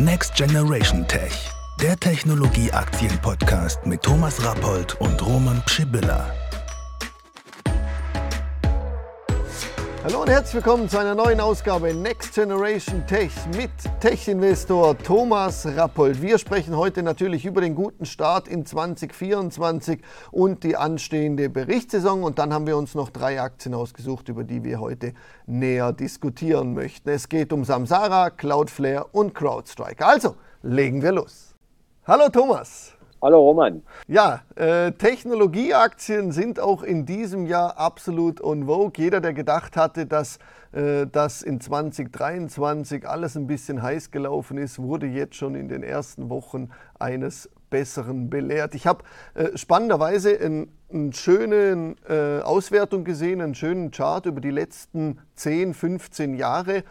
Next Generation Tech, der Technologie-Aktien-Podcast mit Thomas Rappold und Roman Pschibbiller. Hallo und herzlich willkommen zu einer neuen Ausgabe Next Generation Tech mit Tech-Investor Thomas Rappold. Wir sprechen heute natürlich über den guten Start in 2024 und die anstehende Berichtssaison. Und dann haben wir uns noch drei Aktien ausgesucht, über die wir heute näher diskutieren möchten. Es geht um Samsara, Cloudflare und CrowdStrike. Also, legen wir los. Hallo Thomas. Hallo Roman. Ja, äh, Technologieaktien sind auch in diesem Jahr absolut on vogue. Jeder, der gedacht hatte, dass äh, das in 2023 alles ein bisschen heiß gelaufen ist, wurde jetzt schon in den ersten Wochen eines Besseren belehrt. Ich habe äh, spannenderweise eine ein schöne äh, Auswertung gesehen, einen schönen Chart über die letzten 10, 15 Jahre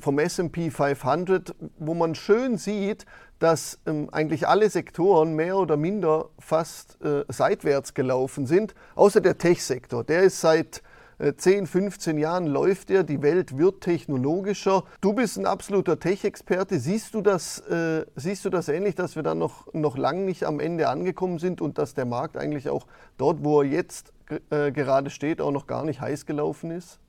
vom SP 500, wo man schön sieht, dass ähm, eigentlich alle Sektoren mehr oder minder fast äh, seitwärts gelaufen sind, außer der Tech-Sektor. Der ist seit äh, 10, 15 Jahren läuft er, die Welt wird technologischer. Du bist ein absoluter Tech-Experte. Siehst, du das, äh, siehst du das ähnlich, dass wir dann noch, noch lang nicht am Ende angekommen sind und dass der Markt eigentlich auch dort, wo er jetzt äh, gerade steht, auch noch gar nicht heiß gelaufen ist?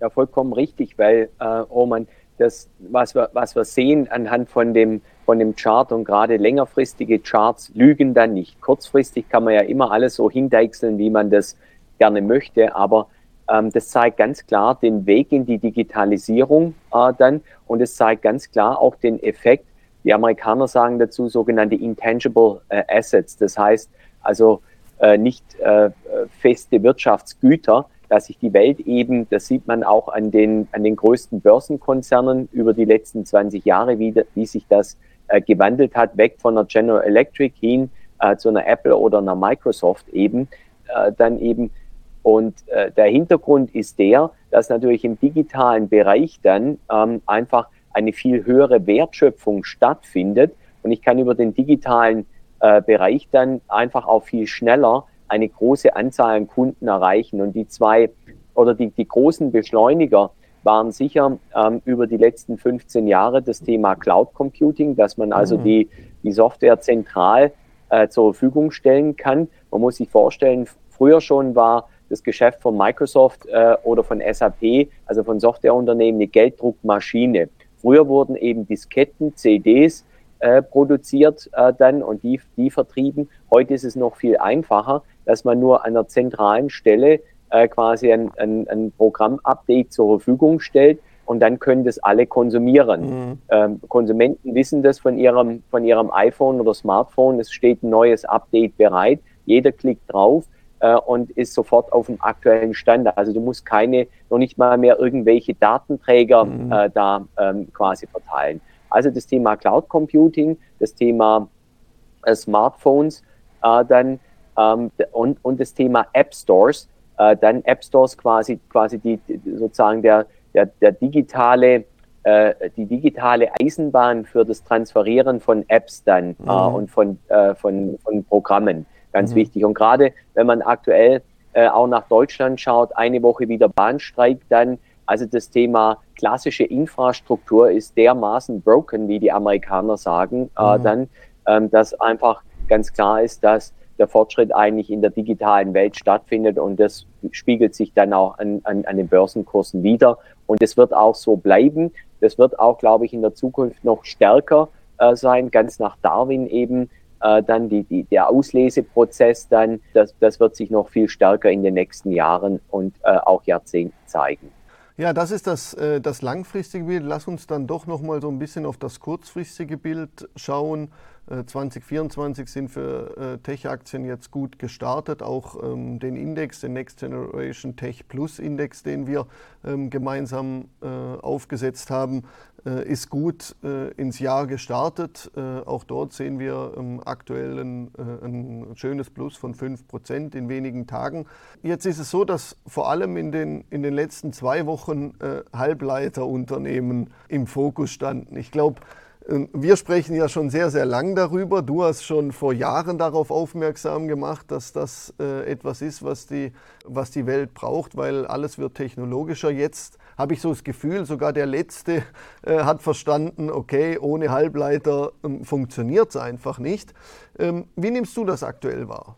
Ja, vollkommen richtig, weil, äh, Roman, das, was wir, was wir sehen anhand von dem, von dem Chart und gerade längerfristige Charts lügen dann nicht. Kurzfristig kann man ja immer alles so hindeichseln, wie man das gerne möchte, aber ähm, das zeigt ganz klar den Weg in die Digitalisierung äh, dann und es zeigt ganz klar auch den Effekt, die Amerikaner sagen dazu sogenannte intangible äh, assets, das heißt also äh, nicht äh, feste Wirtschaftsgüter, dass sich die Welt eben, das sieht man auch an den, an den größten Börsenkonzernen über die letzten 20 Jahre, wie, wie sich das äh, gewandelt hat, weg von einer General Electric hin äh, zu einer Apple oder einer Microsoft eben, äh, dann eben. Und äh, der Hintergrund ist der, dass natürlich im digitalen Bereich dann ähm, einfach eine viel höhere Wertschöpfung stattfindet. Und ich kann über den digitalen äh, Bereich dann einfach auch viel schneller eine große Anzahl an Kunden erreichen. Und die zwei oder die, die großen Beschleuniger waren sicher ähm, über die letzten 15 Jahre das Thema Cloud Computing, dass man also mhm. die, die Software zentral äh, zur Verfügung stellen kann. Man muss sich vorstellen, früher schon war das Geschäft von Microsoft äh, oder von SAP, also von Softwareunternehmen, eine Gelddruckmaschine. Früher wurden eben Disketten, CDs äh, produziert äh, dann und die, die vertrieben. Heute ist es noch viel einfacher dass man nur an einer zentralen Stelle äh, quasi ein, ein, ein Programm-Update zur Verfügung stellt und dann können das alle konsumieren. Mhm. Ähm, Konsumenten wissen das von ihrem, von ihrem iPhone oder Smartphone, es steht ein neues Update bereit, jeder klickt drauf äh, und ist sofort auf dem aktuellen Stand. Also du musst keine, noch nicht mal mehr irgendwelche Datenträger mhm. äh, da ähm, quasi verteilen. Also das Thema Cloud Computing, das Thema äh, Smartphones, äh, dann ähm, und, und das Thema App Stores, äh, dann App Stores quasi, quasi die, die sozusagen der, der, der digitale, äh, die digitale Eisenbahn für das Transferieren von Apps dann äh, mhm. und von, äh, von, von Programmen. Ganz mhm. wichtig. Und gerade wenn man aktuell auch nach Deutschland schaut, eine Woche wieder Bahnstreik dann, also das Thema klassische Infrastruktur ist dermaßen broken, wie die Amerikaner sagen, äh, mhm. dann, ähm, dass einfach ganz klar ist, dass der Fortschritt eigentlich in der digitalen Welt stattfindet und das spiegelt sich dann auch an, an, an den Börsenkursen wieder und es wird auch so bleiben. Das wird auch, glaube ich, in der Zukunft noch stärker äh, sein, ganz nach Darwin eben. Äh, dann die, die, der Ausleseprozess dann, das, das wird sich noch viel stärker in den nächsten Jahren und äh, auch Jahrzehnten zeigen. Ja, das ist das, äh, das langfristige Bild. Lass uns dann doch noch mal so ein bisschen auf das kurzfristige Bild schauen. 2024 äh, sind für äh, Tech-Aktien jetzt gut gestartet. Auch ähm, den Index, den Next Generation Tech Plus Index, den wir ähm, gemeinsam äh, aufgesetzt haben, ist gut ins Jahr gestartet. Auch dort sehen wir ähm, aktuell ein, ein schönes Plus von 5% in wenigen Tagen. Jetzt ist es so, dass vor allem in den, in den letzten zwei Wochen Halbleiterunternehmen im Fokus standen. Ich glaube, wir sprechen ja schon sehr, sehr lang darüber. Du hast schon vor Jahren darauf aufmerksam gemacht, dass das äh, etwas ist, was die, was die Welt braucht, weil alles wird technologischer. Jetzt habe ich so das Gefühl, sogar der Letzte äh, hat verstanden, okay, ohne Halbleiter ähm, funktioniert es einfach nicht. Ähm, wie nimmst du das aktuell wahr?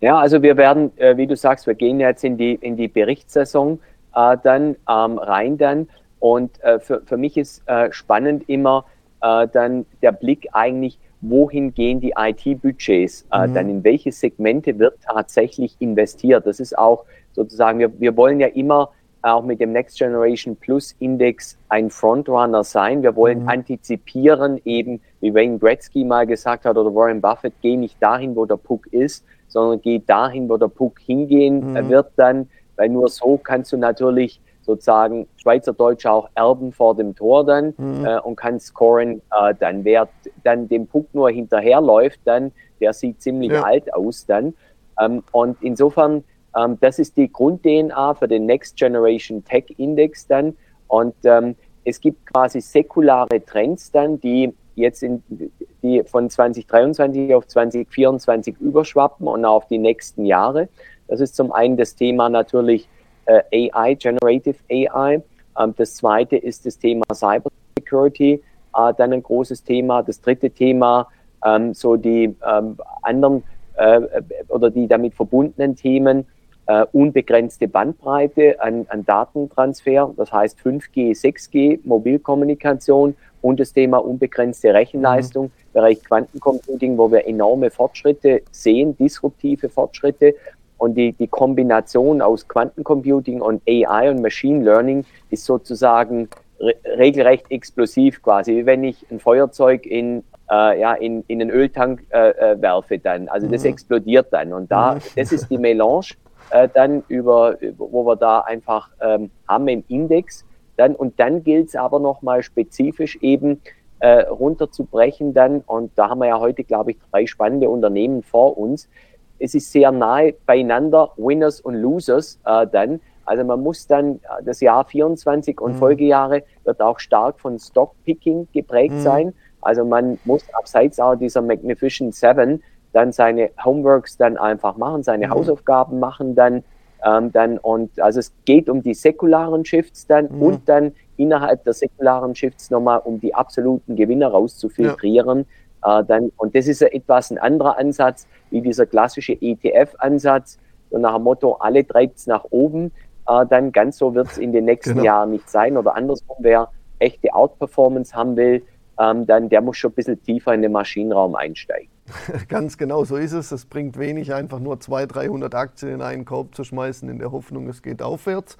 Ja, also wir werden, äh, wie du sagst, wir gehen jetzt in die, in die Berichtssaison dann ähm, rein dann. Und für, für mich ist spannend immer äh, dann der Blick eigentlich, wohin gehen die IT-Budgets, äh, mhm. dann in welche Segmente wird tatsächlich investiert. Das ist auch sozusagen, wir, wir wollen ja immer auch mit dem Next Generation Plus Index ein Frontrunner sein. Wir wollen mhm. antizipieren, eben wie Wayne Gretzky mal gesagt hat oder Warren Buffett, geh nicht dahin, wo der Puck ist, sondern geh dahin, wo der Puck hingehen mhm. wird dann, weil nur so kannst du natürlich sozusagen Schweizerdeutsch auch erben vor dem Tor dann mhm. äh, und kann scoren äh, dann. Wer dann dem Puck nur hinterherläuft, dann, der sieht ziemlich ja. alt aus dann. Ähm, und insofern, ähm, das ist die Grund-DNA für den Next Generation Tech Index dann. Und ähm, es gibt quasi säkulare Trends dann, die jetzt in, die von 2023 auf 2024 überschwappen und auf die nächsten Jahre. Das ist zum einen das Thema natürlich äh, AI, Generative AI. Ähm, das zweite ist das Thema Cybersecurity, äh, dann ein großes Thema. Das dritte Thema, ähm, so die ähm, anderen äh, oder die damit verbundenen Themen, äh, unbegrenzte Bandbreite an, an Datentransfer, das heißt 5G, 6G, Mobilkommunikation und das Thema unbegrenzte Rechenleistung, mhm. Bereich Quantencomputing, wo wir enorme Fortschritte sehen, disruptive Fortschritte und die, die Kombination aus Quantencomputing und AI und Machine Learning ist sozusagen re regelrecht explosiv quasi, wie wenn ich ein Feuerzeug in, äh, ja, in, in einen Öltank äh, äh, werfe dann. Also das mhm. explodiert dann. Und da, mhm. das ist die Melange äh, dann über, wo wir da einfach ähm, haben im Index. Dann, und dann gilt es aber nochmal spezifisch eben äh, runterzubrechen dann. Und da haben wir ja heute, glaube ich, drei spannende Unternehmen vor uns, es ist sehr nahe beieinander, Winners und Losers äh, dann. Also man muss dann, äh, das Jahr 24 und mhm. Folgejahre wird auch stark von Stockpicking geprägt mhm. sein. Also man muss abseits auch dieser Magnificent Seven dann seine Homeworks dann einfach machen, seine mhm. Hausaufgaben machen dann, ähm, dann und also es geht um die säkularen Shifts dann mhm. und dann innerhalb der säkularen Shifts nochmal um die absoluten Gewinner rauszufiltrieren. Ja äh, dann, und das ist ja etwas ein anderer Ansatz wie dieser klassische ETF-Ansatz, so nach dem Motto, alle treibt es nach oben. Äh, dann ganz so wird es in den nächsten genau. Jahren nicht sein. Oder andersrum, wer echte Outperformance haben will, ähm, dann der muss schon ein bisschen tiefer in den Maschinenraum einsteigen. Ganz genau, so ist es. Es bringt wenig, einfach nur 200, 300 Aktien in einen Korb zu schmeißen, in der Hoffnung, es geht aufwärts.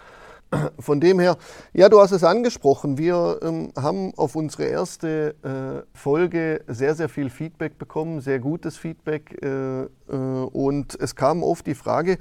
Von dem her, ja, du hast es angesprochen. Wir ähm, haben auf unsere erste äh, Folge sehr, sehr viel Feedback bekommen, sehr gutes Feedback. Äh, äh, und es kam oft die Frage,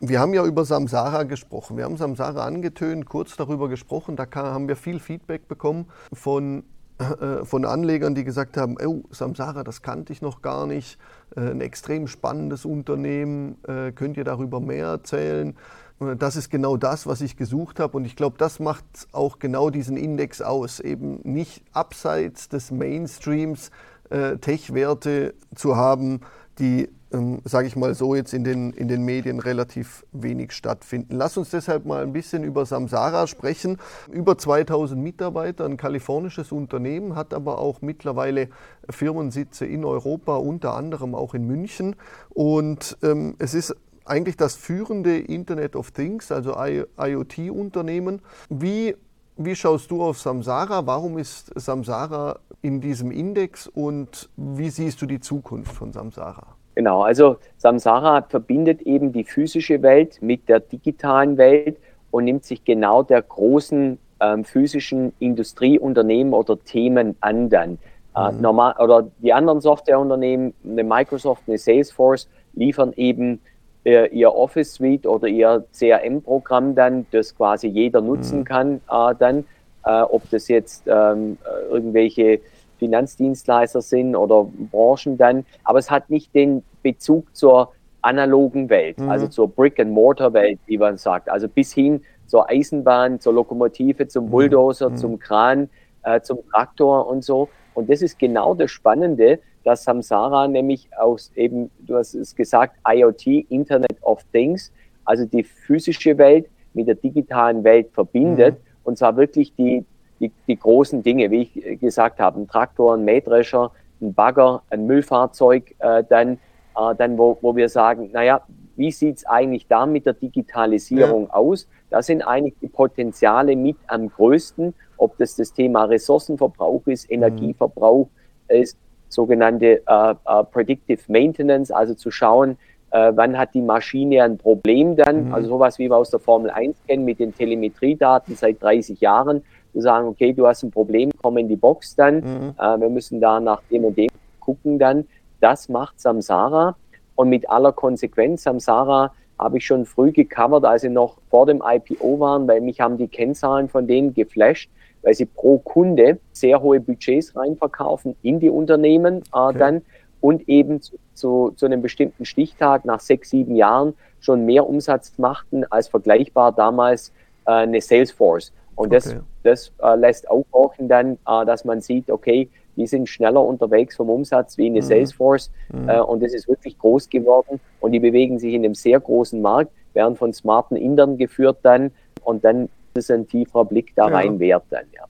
wir haben ja über Samsara gesprochen. Wir haben Samsara angetönt, kurz darüber gesprochen. Da kam, haben wir viel Feedback bekommen von, äh, von Anlegern, die gesagt haben, oh, Samsara, das kannte ich noch gar nicht. Äh, ein extrem spannendes Unternehmen. Äh, könnt ihr darüber mehr erzählen? Das ist genau das, was ich gesucht habe. Und ich glaube, das macht auch genau diesen Index aus. Eben nicht abseits des Mainstreams äh, Tech-Werte zu haben, die, ähm, sage ich mal so, jetzt in den, in den Medien relativ wenig stattfinden. Lass uns deshalb mal ein bisschen über Samsara sprechen. Über 2000 Mitarbeiter, ein kalifornisches Unternehmen, hat aber auch mittlerweile Firmensitze in Europa, unter anderem auch in München. Und ähm, es ist eigentlich das führende Internet of Things, also IoT-Unternehmen. Wie, wie schaust du auf Samsara? Warum ist Samsara in diesem Index und wie siehst du die Zukunft von Samsara? Genau, also Samsara verbindet eben die physische Welt mit der digitalen Welt und nimmt sich genau der großen ähm, physischen Industrieunternehmen oder Themen an dann. Äh, mhm. normal, oder die anderen Softwareunternehmen, eine Microsoft, eine Salesforce, liefern eben äh, ihr Office Suite oder ihr CRM-Programm dann, das quasi jeder nutzen mhm. kann, äh, dann, äh, ob das jetzt ähm, äh, irgendwelche Finanzdienstleister sind oder Branchen dann, aber es hat nicht den Bezug zur analogen Welt, mhm. also zur Brick-and-Mortar-Welt, wie man sagt, also bis hin zur Eisenbahn, zur Lokomotive, zum mhm. Bulldozer, mhm. zum Kran, äh, zum Traktor und so. Und das ist genau das Spannende, dass Samsara nämlich aus eben, du hast es gesagt, IoT, Internet of Things, also die physische Welt mit der digitalen Welt verbindet. Mhm. Und zwar wirklich die, die, die, großen Dinge, wie ich gesagt habe, ein Traktor, ein Mähdrescher, ein Bagger, ein Müllfahrzeug, äh, dann, äh, dann wo, wo wir sagen, naja, wie sieht's eigentlich da mit der Digitalisierung ja. aus? Da sind eigentlich die Potenziale mit am größten, ob das das Thema Ressourcenverbrauch ist, mhm. Energieverbrauch mhm. ist, sogenannte äh, äh, Predictive Maintenance, also zu schauen, äh, wann hat die Maschine ein Problem dann, mhm. also sowas wie wir aus der Formel 1 kennen mit den Telemetriedaten seit 30 Jahren, zu sagen, okay, du hast ein Problem, komm in die Box dann, mhm. wir müssen da nach dem und dem gucken dann. Das macht Samsara und mit aller Konsequenz, Samsara habe ich schon früh gecovert, als sie noch vor dem IPO waren, weil mich haben die Kennzahlen von denen geflasht, weil sie pro Kunde sehr hohe Budgets reinverkaufen in die Unternehmen äh, okay. dann und eben zu, zu, zu, einem bestimmten Stichtag nach sechs, sieben Jahren schon mehr Umsatz machten als vergleichbar damals äh, eine Salesforce. Und okay. das, das äh, lässt aufhorchen dann, äh, dass man sieht, okay, die sind schneller unterwegs vom Umsatz wie eine mhm. Salesforce mhm. Äh, und das ist wirklich groß geworden und die bewegen sich in einem sehr großen Markt, werden von smarten Indern geführt dann und dann ist ein tieferer Blick da rein ja. wert dann. Ja.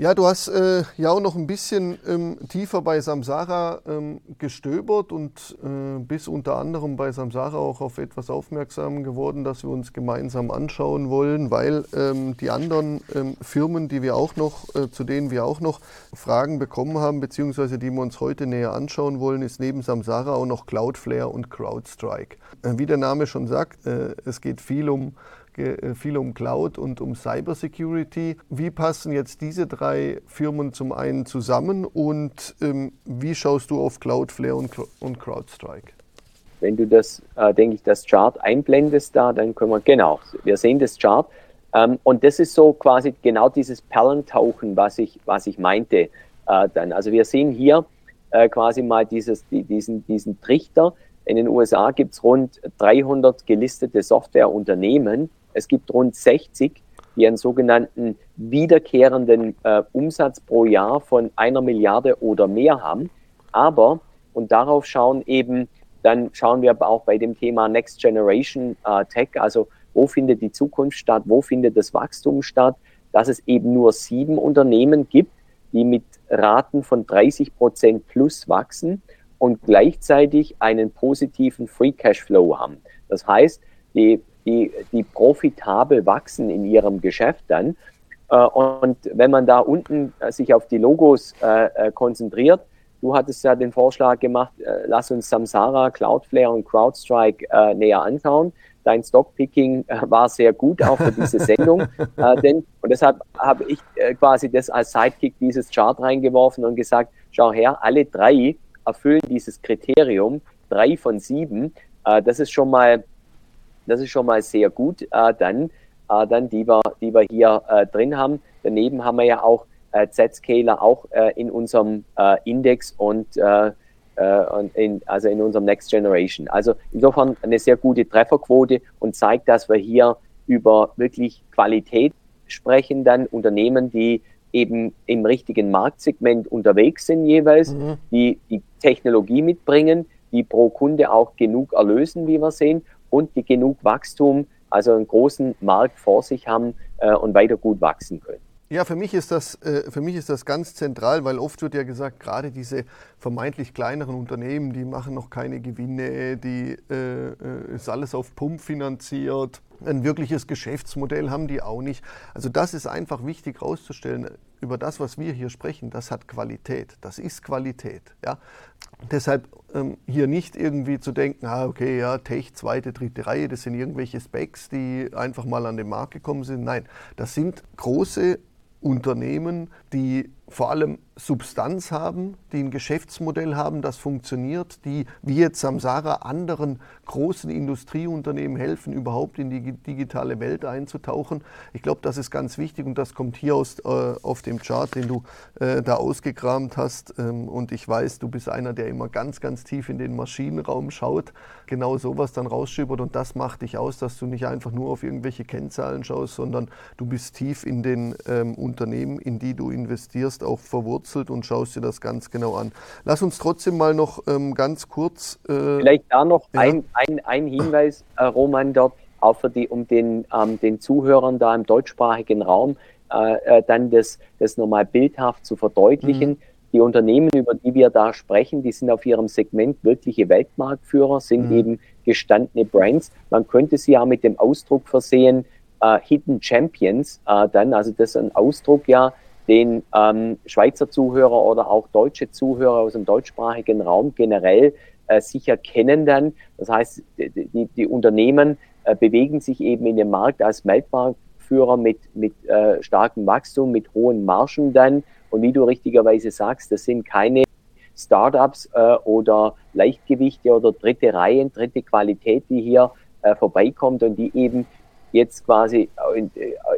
Ja, du hast äh, ja auch noch ein bisschen ähm, tiefer bei Samsara ähm, gestöbert und äh, bist unter anderem bei Samsara auch auf etwas aufmerksam geworden, das wir uns gemeinsam anschauen wollen, weil ähm, die anderen ähm, Firmen, die wir auch noch, äh, zu denen wir auch noch Fragen bekommen haben, beziehungsweise die wir uns heute näher anschauen wollen, ist neben Samsara auch noch Cloudflare und CrowdStrike. Äh, wie der Name schon sagt, äh, es geht viel um viel um Cloud und um Cybersecurity. Wie passen jetzt diese drei Firmen zum einen zusammen und ähm, wie schaust du auf Cloudflare und, und CrowdStrike? Wenn du das, äh, denke ich, das Chart einblendest da, dann können wir, genau, wir sehen das Chart. Ähm, und das ist so quasi genau dieses Perlentauchen, was ich, was ich meinte äh, dann. Also wir sehen hier äh, quasi mal dieses, die, diesen, diesen Trichter. In den USA gibt es rund 300 gelistete Softwareunternehmen es gibt rund 60, die einen sogenannten wiederkehrenden äh, Umsatz pro Jahr von einer Milliarde oder mehr haben. Aber, und darauf schauen eben, dann schauen wir aber auch bei dem Thema Next Generation äh, Tech, also wo findet die Zukunft statt, wo findet das Wachstum statt, dass es eben nur sieben Unternehmen gibt, die mit Raten von 30 Prozent plus wachsen und gleichzeitig einen positiven Free Cash Flow haben. Das heißt, die die, die profitabel wachsen in ihrem Geschäft dann. Äh, und wenn man da unten äh, sich auf die Logos äh, konzentriert, du hattest ja den Vorschlag gemacht, lass uns Samsara, Cloudflare und CrowdStrike näher anschauen. Dein Stockpicking war sehr gut auch für diese Sendung. denn, und deshalb habe ich quasi das als Sidekick dieses Chart reingeworfen und gesagt, schau her, alle drei erfüllen dieses Kriterium, drei von sieben. das ist schon mal das ist schon mal sehr gut. Äh, dann, äh, dann die, wir, die wir hier äh, drin haben. Daneben haben wir ja auch äh, Z-Scaler auch äh, in unserem äh, Index und, äh, äh, und in, also in unserem Next Generation. Also insofern eine sehr gute Trefferquote und zeigt, dass wir hier über wirklich Qualität sprechen, dann Unternehmen, die eben im richtigen Marktsegment unterwegs sind jeweils, mhm. die die Technologie mitbringen, die pro Kunde auch genug erlösen, wie wir sehen, und die genug Wachstum, also einen großen Markt vor sich haben äh, und weiter gut wachsen können. Ja, für mich, ist das, äh, für mich ist das ganz zentral, weil oft wird ja gesagt, gerade diese vermeintlich kleineren Unternehmen, die machen noch keine Gewinne, die äh, äh, ist alles auf Pump finanziert. Ein wirkliches Geschäftsmodell haben die auch nicht. Also das ist einfach wichtig herauszustellen. Über das, was wir hier sprechen, das hat Qualität. Das ist Qualität. Ja? Deshalb ähm, hier nicht irgendwie zu denken, ah, okay, ja, Tech, zweite, dritte Reihe, das sind irgendwelche Specs, die einfach mal an den Markt gekommen sind. Nein, das sind große Unternehmen, die vor allem Substanz haben, die ein Geschäftsmodell haben, das funktioniert, die wie jetzt Samsara anderen großen Industrieunternehmen helfen, überhaupt in die digitale Welt einzutauchen. Ich glaube, das ist ganz wichtig und das kommt hier aus, äh, auf dem Chart, den du äh, da ausgekramt hast. Ähm, und ich weiß, du bist einer, der immer ganz, ganz tief in den Maschinenraum schaut, genau sowas dann rausschüppert und das macht dich aus, dass du nicht einfach nur auf irgendwelche Kennzahlen schaust, sondern du bist tief in den ähm, Unternehmen, in die du investierst bist auch verwurzelt und schaust dir das ganz genau an. Lass uns trotzdem mal noch ähm, ganz kurz. Äh, Vielleicht da noch ja. ein, ein, ein Hinweis, äh, Roman, dort auch für die, um den, ähm, den Zuhörern da im deutschsprachigen Raum äh, äh dann das, das nochmal bildhaft zu verdeutlichen. Mhm. Die Unternehmen, über die wir da sprechen, die sind auf ihrem Segment wirkliche Weltmarktführer, sind mhm. eben gestandene Brands. Man könnte sie ja mit dem Ausdruck versehen, äh, Hidden Champions äh, dann. Also das ist ein Ausdruck ja, den ähm, Schweizer Zuhörer oder auch deutsche Zuhörer aus dem deutschsprachigen Raum generell äh, sicher kennen dann. Das heißt, die, die Unternehmen äh, bewegen sich eben in dem Markt als Weltmarktführer mit, mit äh, starkem Wachstum, mit hohen Margen dann. Und wie du richtigerweise sagst, das sind keine Startups äh, oder Leichtgewichte oder dritte Reihen, dritte Qualität, die hier äh, vorbeikommt und die eben jetzt quasi in,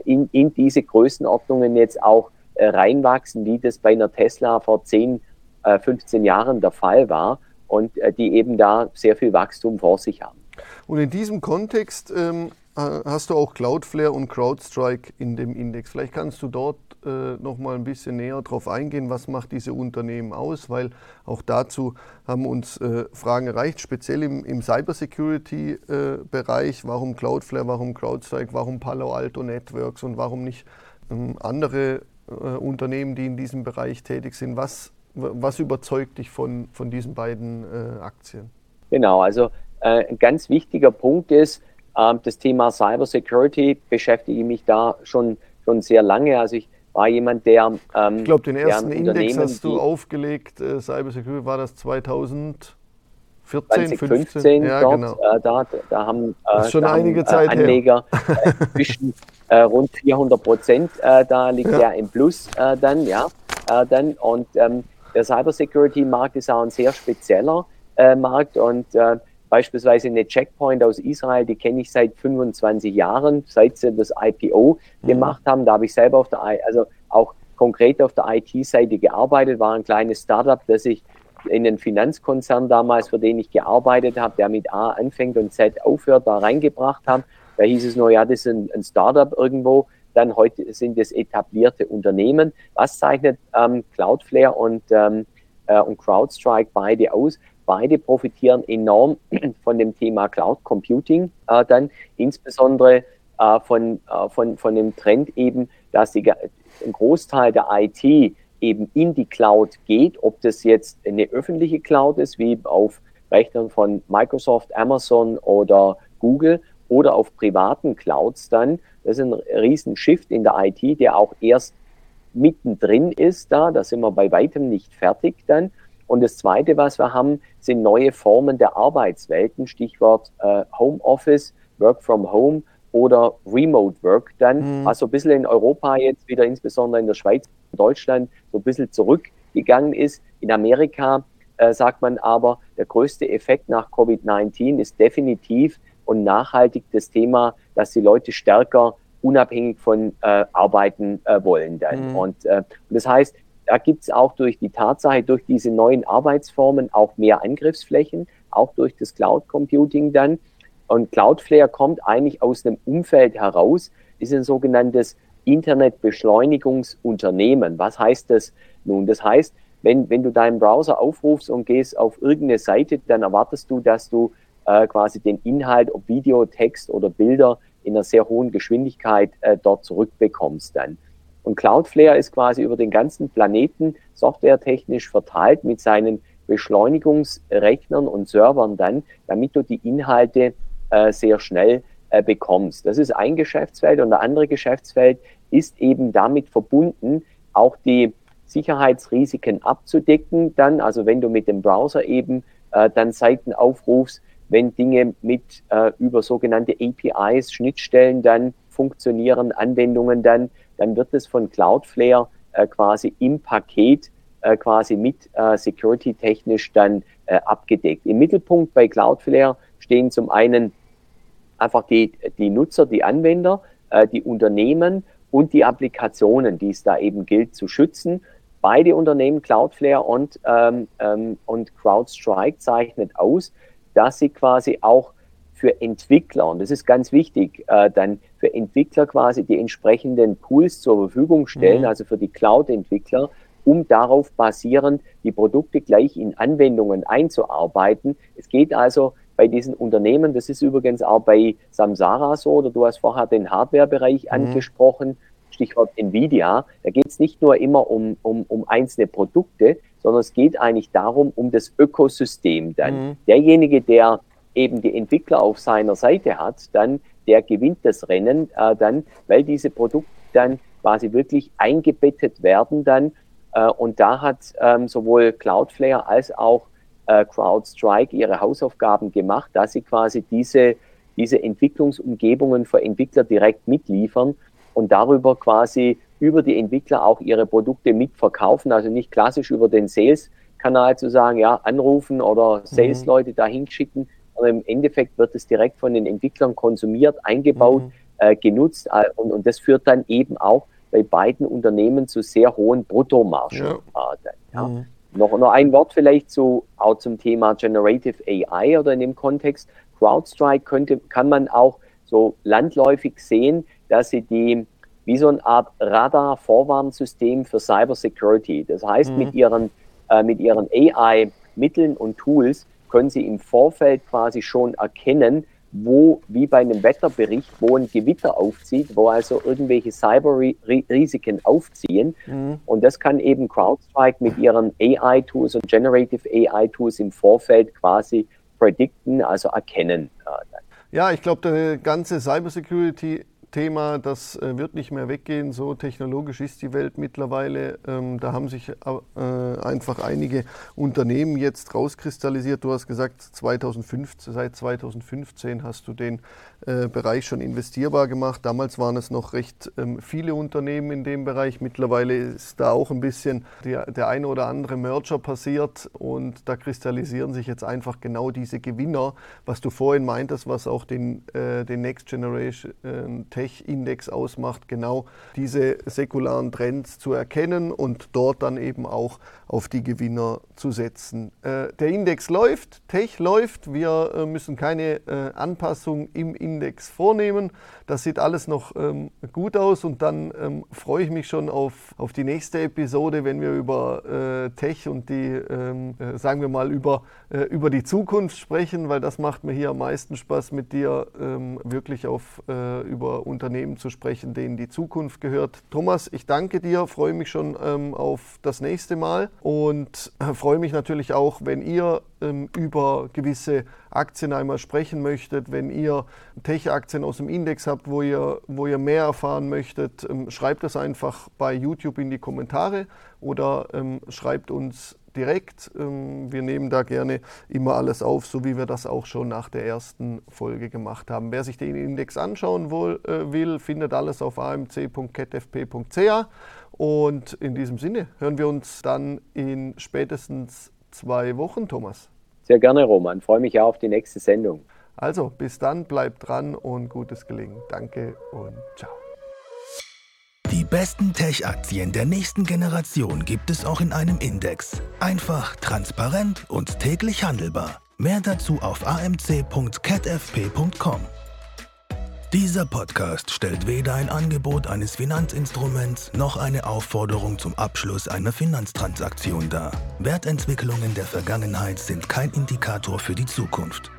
in, in diese Größenordnungen jetzt auch äh, reinwachsen, wie das bei einer Tesla vor 10, äh, 15 Jahren der Fall war und äh, die eben da sehr viel Wachstum vor sich haben. Und in diesem Kontext ähm, hast du auch Cloudflare und CrowdStrike in dem Index. Vielleicht kannst du dort äh, noch mal ein bisschen näher darauf eingehen, was macht diese Unternehmen aus, weil auch dazu haben uns äh, Fragen erreicht, speziell im, im Cybersecurity-Bereich. Äh, warum Cloudflare, warum CrowdStrike, warum Palo Alto Networks und warum nicht ähm, andere äh, Unternehmen, die in diesem Bereich tätig sind? Was, was überzeugt dich von, von diesen beiden äh, Aktien? Genau, also äh, ein ganz wichtiger Punkt ist, ähm, das Thema Cybersecurity beschäftige mich da schon, schon sehr lange. Also ich war jemand, der. Ähm, ich glaube, den ersten Index hast du aufgelegt, äh, Cybersecurity, war das 2014, 2015 ja, dort, genau. äh, da, da haben, äh, schon da einige haben, Zeit äh, Anleger äh, zwischen äh, rund 400 Prozent, da liegt ja. er im Plus dann, ja, dann und ähm, der Cybersecurity-Markt ist auch ein sehr spezieller Markt und Beispielsweise eine Checkpoint aus Israel, die kenne ich seit 25 Jahren, seit sie das IPO mhm. gemacht haben. Da habe ich selber auf der, also auch konkret auf der IT-Seite gearbeitet, war ein kleines Startup, das ich in den Finanzkonzern damals, für den ich gearbeitet habe, der mit A anfängt und Z aufhört, da reingebracht haben. Da hieß es nur, ja, das ist ein, ein Startup irgendwo. Dann heute sind es etablierte Unternehmen. Was zeichnet ähm, Cloudflare und, ähm, äh, und CrowdStrike beide aus? Beide profitieren enorm von dem Thema Cloud Computing, äh, dann insbesondere äh, von, äh, von, von dem Trend eben, dass die, ein Großteil der IT eben in die Cloud geht, ob das jetzt eine öffentliche Cloud ist, wie auf Rechnern von Microsoft, Amazon oder Google oder auf privaten Clouds dann. Das ist ein riesen Shift in der IT, der auch erst mittendrin ist da. Da sind wir bei weitem nicht fertig dann. Und das Zweite, was wir haben, sind neue Formen der Arbeitswelten, Stichwort äh, Homeoffice, Work from Home oder Remote Work dann, mhm. was so ein bisschen in Europa jetzt wieder, insbesondere in der Schweiz Deutschland, so ein bisschen zurückgegangen ist. In Amerika äh, sagt man aber, der größte Effekt nach Covid-19 ist definitiv und nachhaltig das Thema, dass die Leute stärker unabhängig von äh, arbeiten äh, wollen dann. Mhm. Und, äh, und das heißt, da gibt es auch durch die Tatsache, durch diese neuen Arbeitsformen auch mehr Angriffsflächen, auch durch das Cloud Computing dann. Und Cloudflare kommt eigentlich aus einem Umfeld heraus, ist ein sogenanntes Internetbeschleunigungsunternehmen. Was heißt das nun? Das heißt, wenn, wenn du deinen Browser aufrufst und gehst auf irgendeine Seite, dann erwartest du, dass du äh, quasi den Inhalt, ob Video, Text oder Bilder, in einer sehr hohen Geschwindigkeit äh, dort zurückbekommst dann. Und Cloudflare ist quasi über den ganzen Planeten softwaretechnisch verteilt mit seinen Beschleunigungsrechnern und Servern dann, damit du die Inhalte äh, sehr schnell äh, bekommst. Das ist ein Geschäftsfeld und der andere Geschäftsfeld ist eben damit verbunden, auch die Sicherheitsrisiken abzudecken. Dann, also wenn du mit dem Browser eben äh, dann Seiten aufrufst, wenn Dinge mit äh, über sogenannte APIs, Schnittstellen dann funktionieren, Anwendungen dann, dann wird es von Cloudflare äh, quasi im Paket äh, quasi mit äh, security-technisch dann äh, abgedeckt. Im Mittelpunkt bei Cloudflare stehen zum einen einfach die, die Nutzer, die Anwender, äh, die Unternehmen und die Applikationen, die es da eben gilt zu schützen. Beide Unternehmen, Cloudflare und, ähm, ähm, und CrowdStrike, zeichnet aus, dass sie quasi auch für Entwickler, und das ist ganz wichtig, äh, dann für Entwickler quasi die entsprechenden Tools zur Verfügung stellen, mhm. also für die Cloud-Entwickler, um darauf basierend die Produkte gleich in Anwendungen einzuarbeiten. Es geht also bei diesen Unternehmen, das ist übrigens auch bei Samsara so, oder du hast vorher den Hardware-Bereich mhm. angesprochen, Stichwort Nvidia, da geht es nicht nur immer um, um, um einzelne Produkte, sondern es geht eigentlich darum, um das Ökosystem dann. Mhm. Derjenige, der eben die Entwickler auf seiner Seite hat, dann der gewinnt das Rennen äh, dann, weil diese Produkte dann quasi wirklich eingebettet werden dann. Äh, und da hat ähm, sowohl Cloudflare als auch äh, CrowdStrike ihre Hausaufgaben gemacht, dass sie quasi diese, diese Entwicklungsumgebungen für Entwickler direkt mitliefern und darüber quasi über die Entwickler auch ihre Produkte mitverkaufen, also nicht klassisch über den Sales-Kanal zu sagen, ja, anrufen oder mhm. Sales-Leute dahin schicken, sondern im Endeffekt wird es direkt von den Entwicklern konsumiert, eingebaut, mhm. äh, genutzt äh, und, und das führt dann eben auch bei beiden Unternehmen zu sehr hohen Bruttomargen. Ja. Ja. Mhm. Noch, noch ein Wort vielleicht zu, auch zum Thema Generative AI oder in dem Kontext. CrowdStrike könnte, kann man auch so landläufig sehen, dass sie die wie so eine Art Radar-Vorwarnsystem für Cybersecurity. Das heißt, mhm. mit ihren, äh, mit ihren AI-Mitteln und Tools können sie im Vorfeld quasi schon erkennen, wo, wie bei einem Wetterbericht, wo ein Gewitter aufzieht, wo also irgendwelche Cyber-Risiken aufziehen. Mhm. Und das kann eben CrowdStrike mit ihren AI-Tools und Generative AI-Tools im Vorfeld quasi predikten, also erkennen. Ja, ich glaube, der ganze Cybersecurity Thema, das äh, wird nicht mehr weggehen. So technologisch ist die Welt mittlerweile. Ähm, da haben sich äh, einfach einige Unternehmen jetzt rauskristallisiert. Du hast gesagt, 2015, seit 2015 hast du den äh, Bereich schon investierbar gemacht. Damals waren es noch recht ähm, viele Unternehmen in dem Bereich. Mittlerweile ist da auch ein bisschen der, der eine oder andere Merger passiert und da kristallisieren sich jetzt einfach genau diese Gewinner, was du vorhin meintest, was auch den, den Next Generation Tech-Index ausmacht, genau diese säkularen Trends zu erkennen und dort dann eben auch auf die Gewinner zu setzen. Äh, der Index läuft, Tech läuft, wir äh, müssen keine äh, Anpassung im Index vornehmen. Das sieht alles noch ähm, gut aus und dann ähm, freue ich mich schon auf, auf die nächste Episode, wenn wir über Tech und die, ähm, sagen wir mal, über, über die Zukunft sprechen, weil das macht mir hier am meisten Spaß mit dir, wirklich auf, über Unternehmen zu sprechen, denen die Zukunft gehört. Thomas, ich danke dir, freue mich schon ähm, auf das nächste Mal und äh, freue mich natürlich auch, wenn ihr ähm, über gewisse Aktien einmal sprechen möchtet, wenn ihr Tech-Aktien aus dem Index habt, wo ihr, wo ihr mehr erfahren möchtet, ähm, schreibt das einfach bei YouTube in die Kommentare oder ähm, schreibt uns direkt. Ähm, wir nehmen da gerne immer alles auf, so wie wir das auch schon nach der ersten Folge gemacht haben. Wer sich den Index anschauen äh, will, findet alles auf amc.ketfp.ca. Und in diesem Sinne hören wir uns dann in spätestens zwei Wochen, Thomas. Sehr gerne, Roman. Freue mich auch auf die nächste Sendung. Also, bis dann, bleibt dran und gutes Gelingen. Danke und ciao. Die besten Tech-Aktien der nächsten Generation gibt es auch in einem Index. Einfach, transparent und täglich handelbar. Mehr dazu auf amc.catfp.com. Dieser Podcast stellt weder ein Angebot eines Finanzinstruments noch eine Aufforderung zum Abschluss einer Finanztransaktion dar. Wertentwicklungen der Vergangenheit sind kein Indikator für die Zukunft.